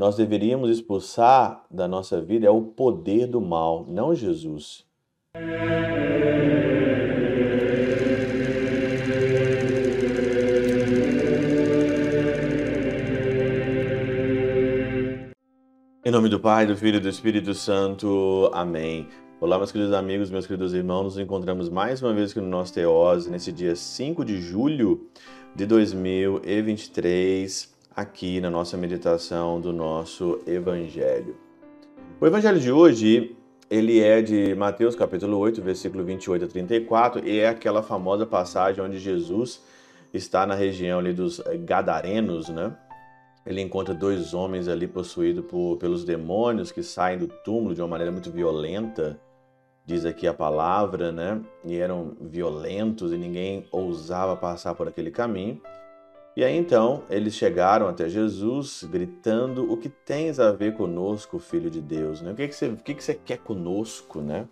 nós deveríamos expulsar da nossa vida é o poder do mal, não Jesus. Em nome do Pai, do Filho e do Espírito Santo. Amém. Olá, meus queridos amigos, meus queridos irmãos. Nos encontramos mais uma vez aqui no nosso Teose, nesse dia 5 de julho de 2023, aqui na nossa meditação do nosso Evangelho. O Evangelho de hoje, ele é de Mateus capítulo 8, versículo 28 a 34, e é aquela famosa passagem onde Jesus está na região ali dos Gadarenos, né? ele encontra dois homens ali possuídos por, pelos demônios que saem do túmulo de uma maneira muito violenta, diz aqui a palavra, né? E eram violentos e ninguém ousava passar por aquele caminho. E aí então eles chegaram até Jesus gritando: O que tens a ver conosco, filho de Deus? Né? O que, que, você, o que, que você quer conosco, né?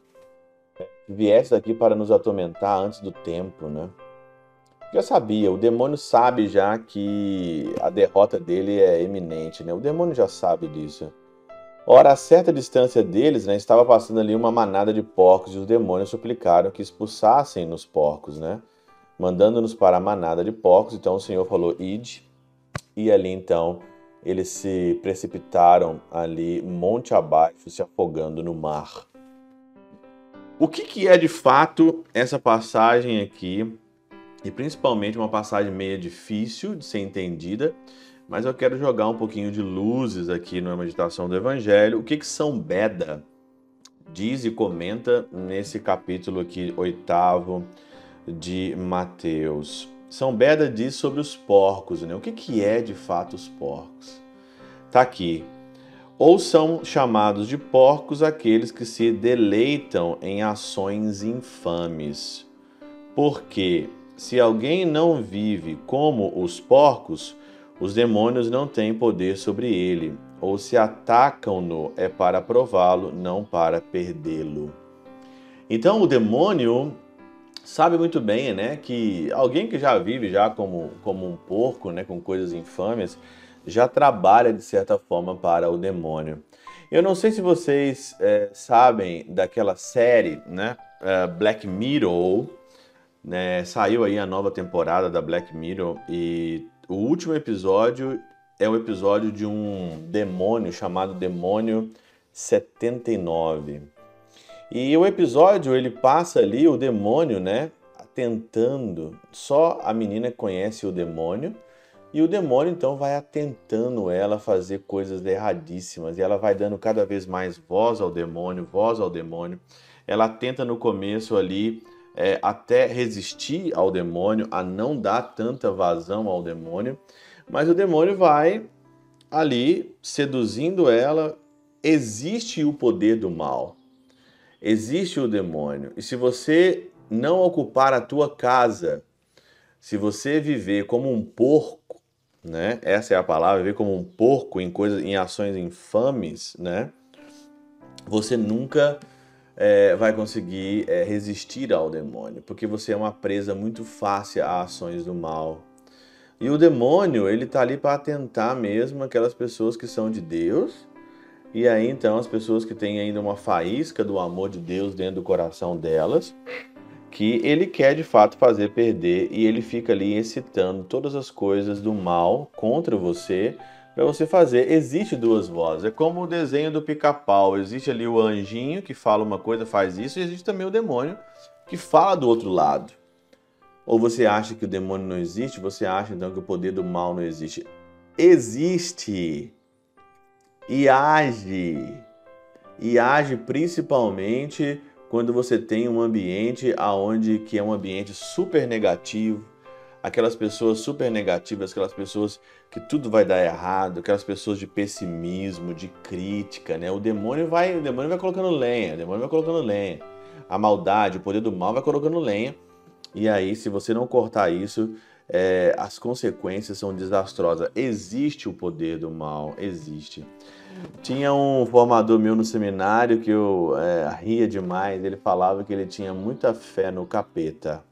Viesse aqui para nos atormentar antes do tempo, né? já sabia, o demônio sabe já que a derrota dele é eminente, né? O demônio já sabe disso. Ora, a certa distância deles, né, estava passando ali uma manada de porcos e os demônios suplicaram que expulsassem nos porcos, né? Mandando-nos para a manada de porcos. Então o Senhor falou: "Ide". E ali então eles se precipitaram ali monte abaixo, se afogando no mar. O que, que é de fato essa passagem aqui e principalmente uma passagem meio difícil de ser entendida, mas eu quero jogar um pouquinho de luzes aqui na meditação do Evangelho. O que, que São Beda diz e comenta nesse capítulo aqui, oitavo de Mateus? São Beda diz sobre os porcos, né? O que, que é de fato os porcos? Tá aqui. Ou são chamados de porcos aqueles que se deleitam em ações infames. Porque se alguém não vive como os porcos, os demônios não têm poder sobre ele, ou se atacam-no é para prová-lo, não para perdê-lo. Então o demônio sabe muito bem, né, que alguém que já vive já como, como um porco, né, com coisas infames, já trabalha de certa forma para o demônio. Eu não sei se vocês é, sabem daquela série, né, uh, Black Mirror, né, saiu aí a nova temporada da Black Mirror e o último episódio é o episódio de um demônio chamado Demônio 79. E o episódio ele passa ali o demônio, né, tentando, só a menina conhece o demônio, e o demônio então vai atentando ela a fazer coisas erradíssimas, e ela vai dando cada vez mais voz ao demônio, voz ao demônio. Ela tenta no começo ali é, até resistir ao demônio, a não dar tanta vazão ao demônio, mas o demônio vai ali seduzindo ela. Existe o poder do mal, existe o demônio, e se você não ocupar a tua casa, se você viver como um porco, né? Essa é a palavra, viver como um porco em coisas, em ações infames, né? Você nunca é, vai conseguir é, resistir ao demônio, porque você é uma presa muito fácil a ações do mal. E o demônio, ele tá ali para tentar mesmo aquelas pessoas que são de Deus, e aí então as pessoas que têm ainda uma faísca do amor de Deus dentro do coração delas, que ele quer de fato fazer perder e ele fica ali excitando todas as coisas do mal contra você para você fazer. Existe duas vozes. É como o desenho do pica-pau. Existe ali o anjinho que fala uma coisa, faz isso, e existe também o demônio que fala do outro lado. Ou você acha que o demônio não existe? Você acha então que o poder do mal não existe? Existe. E age. E age principalmente quando você tem um ambiente aonde que é um ambiente super negativo, aquelas pessoas super negativas, aquelas pessoas que tudo vai dar errado, aquelas pessoas de pessimismo, de crítica, né? O demônio vai, o demônio vai colocando lenha, o demônio vai colocando lenha. A maldade, o poder do mal vai colocando lenha. E aí, se você não cortar isso, é, as consequências são desastrosas. Existe o poder do mal, existe. Tinha um formador meu no seminário que eu é, ria demais. Ele falava que ele tinha muita fé no capeta.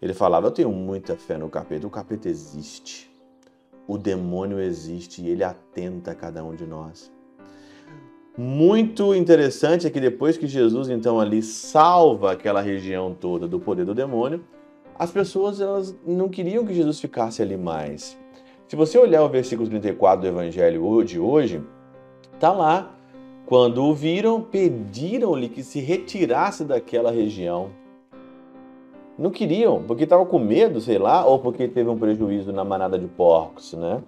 Ele falava: Eu tenho muita fé no capeta, o capeta existe. o demônio existe e ele atenta a cada um de nós. Muito interessante é que depois que Jesus então ali salva aquela região toda do poder do demônio, as pessoas elas não queriam que Jesus ficasse ali mais. Se você olhar o versículo 34 do evangelho de hoje, tá lá quando o viram, pediram-lhe que se retirasse daquela região. Não queriam, porque estavam com medo, sei lá, ou porque teve um prejuízo na manada de porcos, né?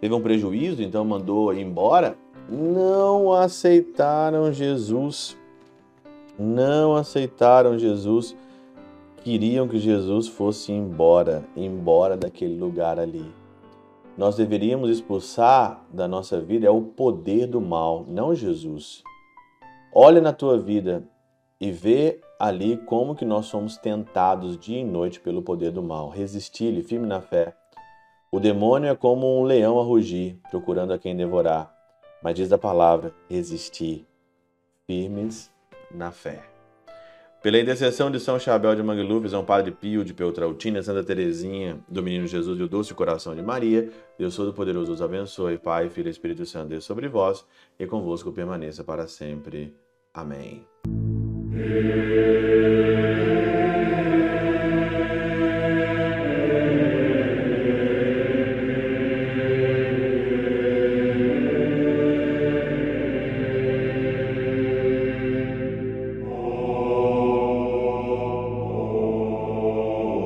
Teve um prejuízo, então mandou embora. Não aceitaram Jesus. Não aceitaram Jesus. Queriam que Jesus fosse embora, embora daquele lugar ali. Nós deveríamos expulsar da nossa vida é o poder do mal, não Jesus. Olha na tua vida e vê ali como que nós somos tentados dia e noite pelo poder do mal. Resistir-lhe, firme na fé. O demônio é como um leão a rugir, procurando a quem devorar. Mas diz a palavra, resistir, firmes na fé. Pela intercessão de São Chabel de Mangluf, São Padre Pio de Peltrautina, Santa Teresinha, do Menino Jesus e o Doce Coração de Maria, Deus Todo-Poderoso os abençoe, Pai, Filho e Espírito Santo, Deus sobre vós e convosco permaneça para sempre. Amém.